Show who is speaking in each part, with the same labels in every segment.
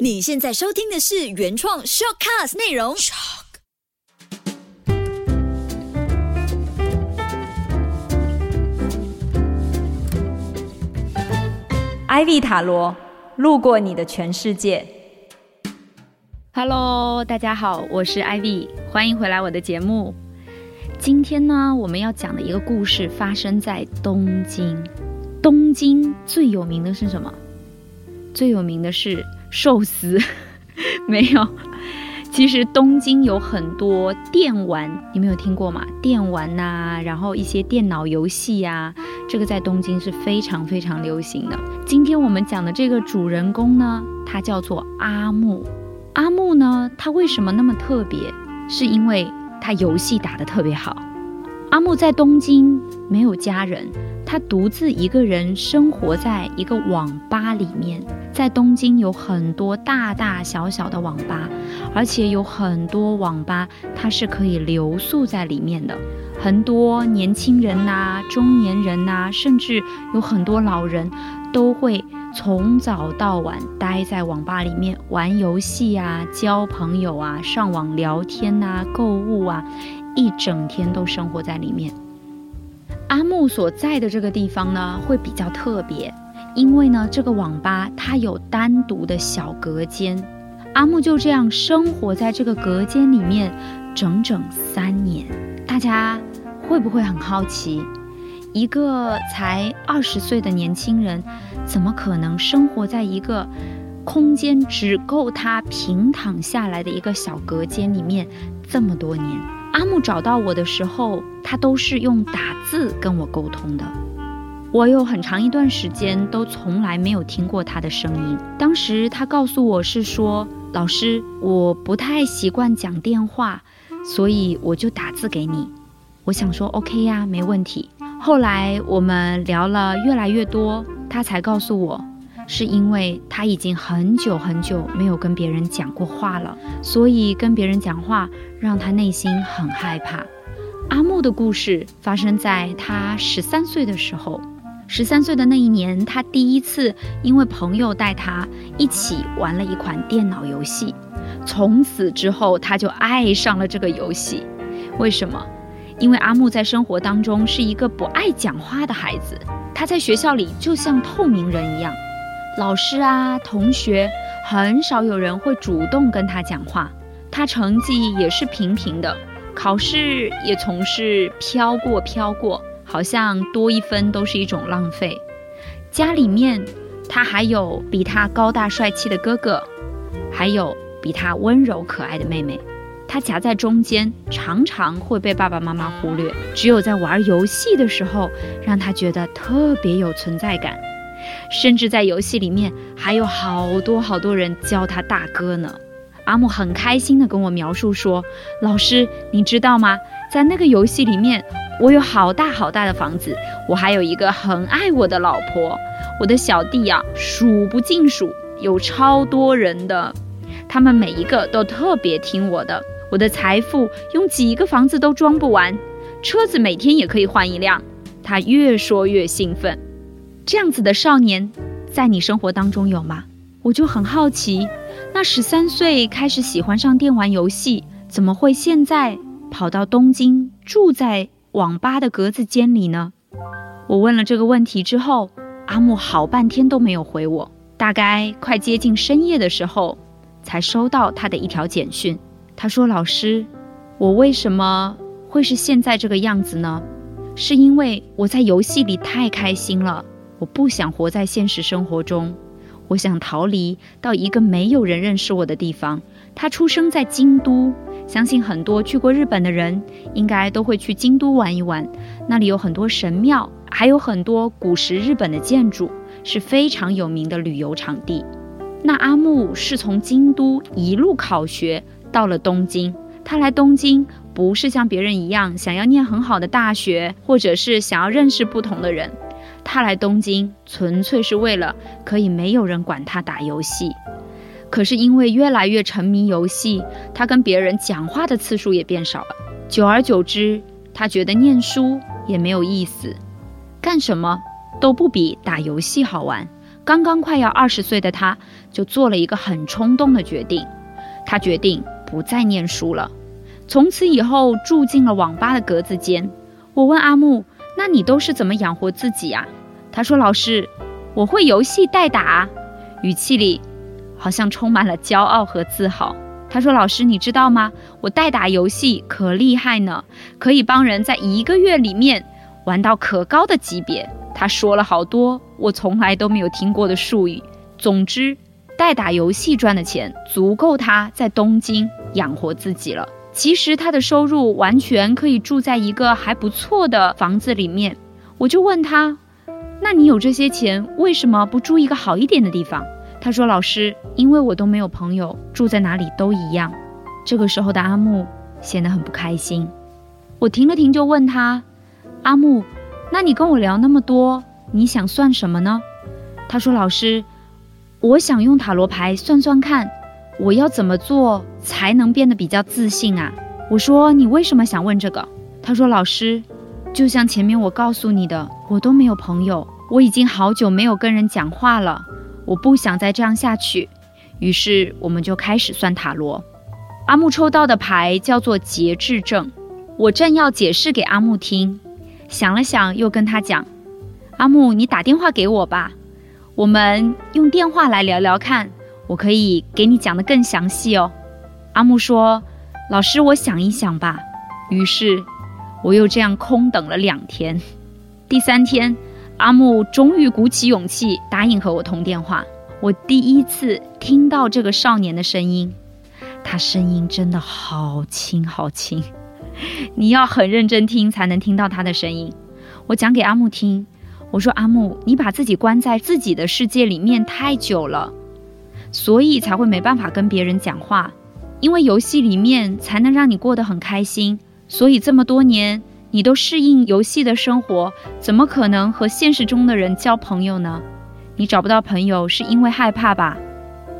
Speaker 1: 你现在收听的是原创 shortcast 内容。
Speaker 2: Ivy 塔罗路过你的全世界。
Speaker 3: Hello，大家好，我是 Ivy，欢迎回来我的节目。今天呢，我们要讲的一个故事发生在东京。东京最有名的是什么？最有名的是寿司，没有。其实东京有很多电玩，你们有听过吗？电玩呐、然后一些电脑游戏呀、这个在东京是非常非常流行的。今天我们讲的这个主人公呢，他叫做阿木。阿木呢，他为什么那么特别？是因为他游戏打得特别好。阿木在东京没有家人，他独自一个人生活在一个网吧里面。在东京有很多大大小小的网吧，而且有很多网吧它是可以留宿在里面的。很多年轻人呐、中年人呐、甚至有很多老人都会从早到晚待在网吧里面玩游戏啊、交朋友啊、上网聊天呐、购物啊，一整天都生活在里面。阿木所在的这个地方呢，会比较特别，因为呢，这个网吧它有单独的小隔间。阿木就这样生活在这个隔间里面整整三年。大家会不会很好奇，一个才二十岁的年轻人，怎么可能生活在一个空间只够他平躺下来的一个小隔间里面这么多年？阿木找到我的时候，他都是用打字跟我沟通的。我有很长一段时间都从来没有听过他的声音。当时他告诉我是说：“老师，我不太习惯讲电话，所以我就打字给你。”我想说 OK 呀，没问题。后来我们聊了越来越多，他才告诉我，是因为他已经很久很久没有跟别人讲过话了，所以跟别人讲话让他内心很害怕。阿木的故事发生在他十三岁的时候。十三岁的那一年，他第一次因为朋友带他一起玩了一款电脑游戏，从此之后他就爱上了这个游戏。为什么？因为阿木在生活当中是一个不爱讲话的孩子，他在学校里就像透明人一样，老师啊、同学很少有人会主动跟他讲话。他成绩也是平平的，考试也总是飘过飘过，好像多一分都是一种浪费。家里面他还有比他高大帅气的哥哥，还有比他温柔可爱的妹妹。他夹在中间，常常会被爸爸妈妈忽略。只有在玩游戏的时候，让他觉得特别有存在感。甚至在游戏里面，还有好多好多人叫他大哥呢。阿木很开心地跟我描述说：“老师，你知道吗？在那个游戏里面，我有好大好大的房子，我还有一个很爱我的老婆，我的小弟啊，数不尽数，有超多人的，他们每一个都特别听我的。我的财富用几个房子都装不完，车子每天也可以换一辆。”他越说越兴奋。这样子的少年，在你生活当中有吗？我就很好奇，那十三岁开始喜欢上电玩游戏，怎么会现在跑到东京住在网吧的格子间里呢？我问了这个问题之后，阿木好半天都没有回我，大概快接近深夜的时候，才收到他的一条简讯。他说：“老师，我为什么会是现在这个样子呢？是因为我在游戏里太开心了，我不想活在现实生活中。”我想逃离到一个没有人认识我的地方。他出生在京都，相信很多去过日本的人应该都会去京都玩一玩。那里有很多神庙，还有很多古时日本的建筑，是非常有名的旅游场地。那阿木是从京都一路考学到了东京。他来东京不是像别人一样想要念很好的大学，或者是想要认识不同的人。他来东京纯粹是为了可以没有人管他打游戏，可是因为越来越沉迷游戏，他跟别人讲话的次数也变少了。久而久之，他觉得念书也没有意思，干什么都不比打游戏好玩。刚刚快要二十岁的他，就做了一个很冲动的决定，他决定不再念书了，从此以后住进了网吧的格子间。我问阿木：“那你都是怎么养活自己呀？”他说：“老师，我会游戏代打。”语气里好像充满了骄傲和自豪。他说：“老师，你知道吗？我代打游戏可厉害呢，可以帮人在一个月里面玩到可高的级别。”他说了好多我从来都没有听过的术语。总之，代打游戏赚的钱足够他在东京养活自己了。其实他的收入完全可以住在一个还不错的房子里面。我就问他：“那你有这些钱，为什么不住一个好一点的地方？”他说：“老师，因为我都没有朋友，住在哪里都一样。”这个时候的阿木显得很不开心。我停了停，就问他：“阿木，那你跟我聊那么多，你想算什么呢？”他说：“老师，我想用塔罗牌算算看，我要怎么做才能变得比较自信啊？”我说：“你为什么想问这个？”他说：“老师，就像前面我告诉你的，我都没有朋友，我已经好久没有跟人讲话了。”我不想再这样下去，于是我们就开始算塔罗。阿木抽到的牌叫做节制症。我正要解释给阿木听，想了想，又跟他讲：“阿木，你打电话给我吧，我们用电话来聊聊看，我可以给你讲的更详细哦。”阿木说：“老师，我想一想吧。”于是我又这样空等了两天。第三天。阿木终于鼓起勇气答应和我通电话。我第一次听到这个少年的声音，他声音真的好轻好轻，你要很认真听才能听到他的声音。我讲给阿木听，我说：“阿木，你把自己关在自己的世界里面太久了，所以才会没办法跟别人讲话。因为游戏里面才能让你过得很开心，所以这么多年。”你都适应游戏的生活，怎么可能和现实中的人交朋友呢？你找不到朋友是因为害怕吧？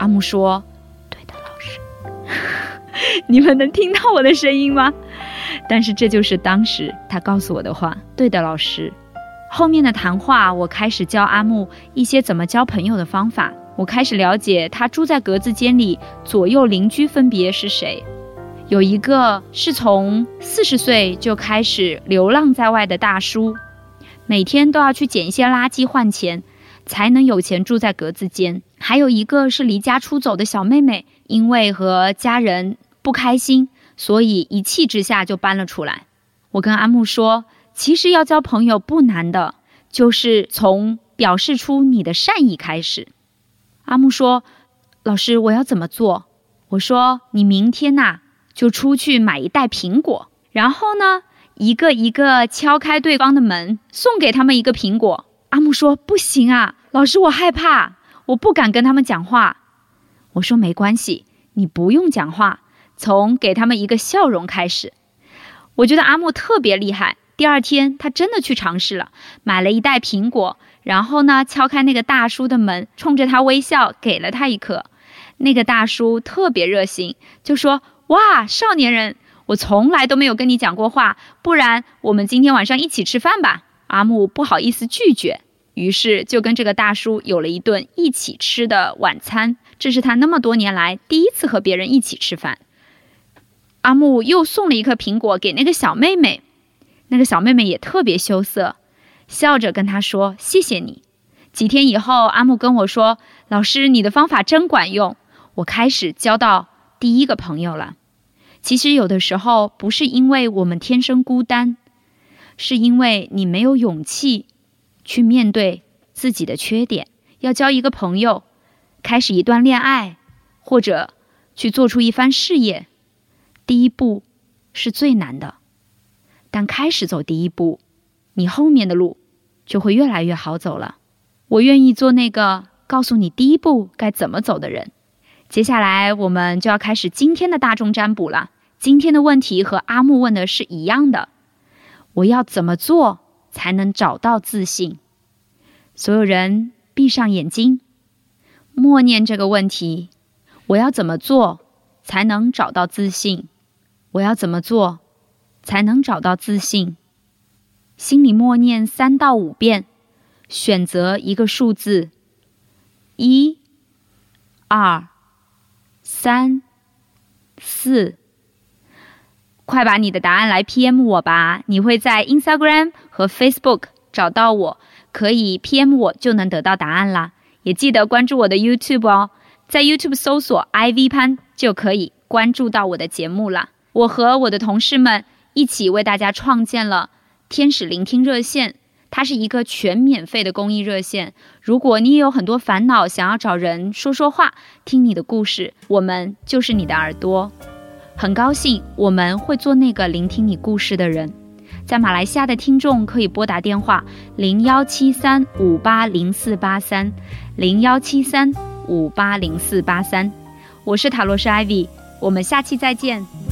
Speaker 3: 阿木说：“对的，老师。”你们能听到我的声音吗？但是这就是当时他告诉我的话。对的，老师。后面的谈话，我开始教阿木一些怎么交朋友的方法。我开始了解他住在格子间里，左右邻居分别是谁。有一个是从四十岁就开始流浪在外的大叔，每天都要去捡一些垃圾换钱，才能有钱住在格子间。还有一个是离家出走的小妹妹，因为和家人不开心，所以一气之下就搬了出来。我跟阿木说，其实要交朋友不难的，就是从表示出你的善意开始。阿木说：“老师，我要怎么做？”我说：“你明天呐。”就出去买一袋苹果，然后呢，一个一个敲开对方的门，送给他们一个苹果。阿木说：“不行啊，老师，我害怕，我不敢跟他们讲话。”我说：“没关系，你不用讲话，从给他们一个笑容开始。”我觉得阿木特别厉害。第二天，他真的去尝试了，买了一袋苹果，然后呢，敲开那个大叔的门，冲着他微笑，给了他一颗。那个大叔特别热心，就说。哇，少年人，我从来都没有跟你讲过话，不然我们今天晚上一起吃饭吧。阿木不好意思拒绝，于是就跟这个大叔有了一顿一起吃的晚餐。这是他那么多年来第一次和别人一起吃饭。阿木又送了一颗苹果给那个小妹妹，那个小妹妹也特别羞涩，笑着跟他说：“谢谢你。”几天以后，阿木跟我说：“老师，你的方法真管用，我开始交到第一个朋友了。”其实有的时候不是因为我们天生孤单，是因为你没有勇气去面对自己的缺点。要交一个朋友，开始一段恋爱，或者去做出一番事业，第一步是最难的。但开始走第一步，你后面的路就会越来越好走了。我愿意做那个告诉你第一步该怎么走的人。接下来我们就要开始今天的大众占卜了。今天的问题和阿木问的是一样的，我要怎么做才能找到自信？所有人闭上眼睛，默念这个问题：我要怎么做才能找到自信？我要怎么做才能找到自信？心里默念三到五遍，选择一个数字，一、二、三、四，快把你的答案来 PM 我吧！你会在 Instagram 和 Facebook 找到我，可以 PM 我就能得到答案啦。也记得关注我的 YouTube 哦，在 YouTube 搜索 IV 潘就可以关注到我的节目了。我和我的同事们一起为大家创建了天使聆听热线。它是一个全免费的公益热线。如果你也有很多烦恼，想要找人说说话，听你的故事，我们就是你的耳朵。很高兴我们会做那个聆听你故事的人。在马来西亚的听众可以拨打电话零幺七三五八零四八三零幺七三五八零四八三。我是塔罗斯 Ivy，我们下期再见。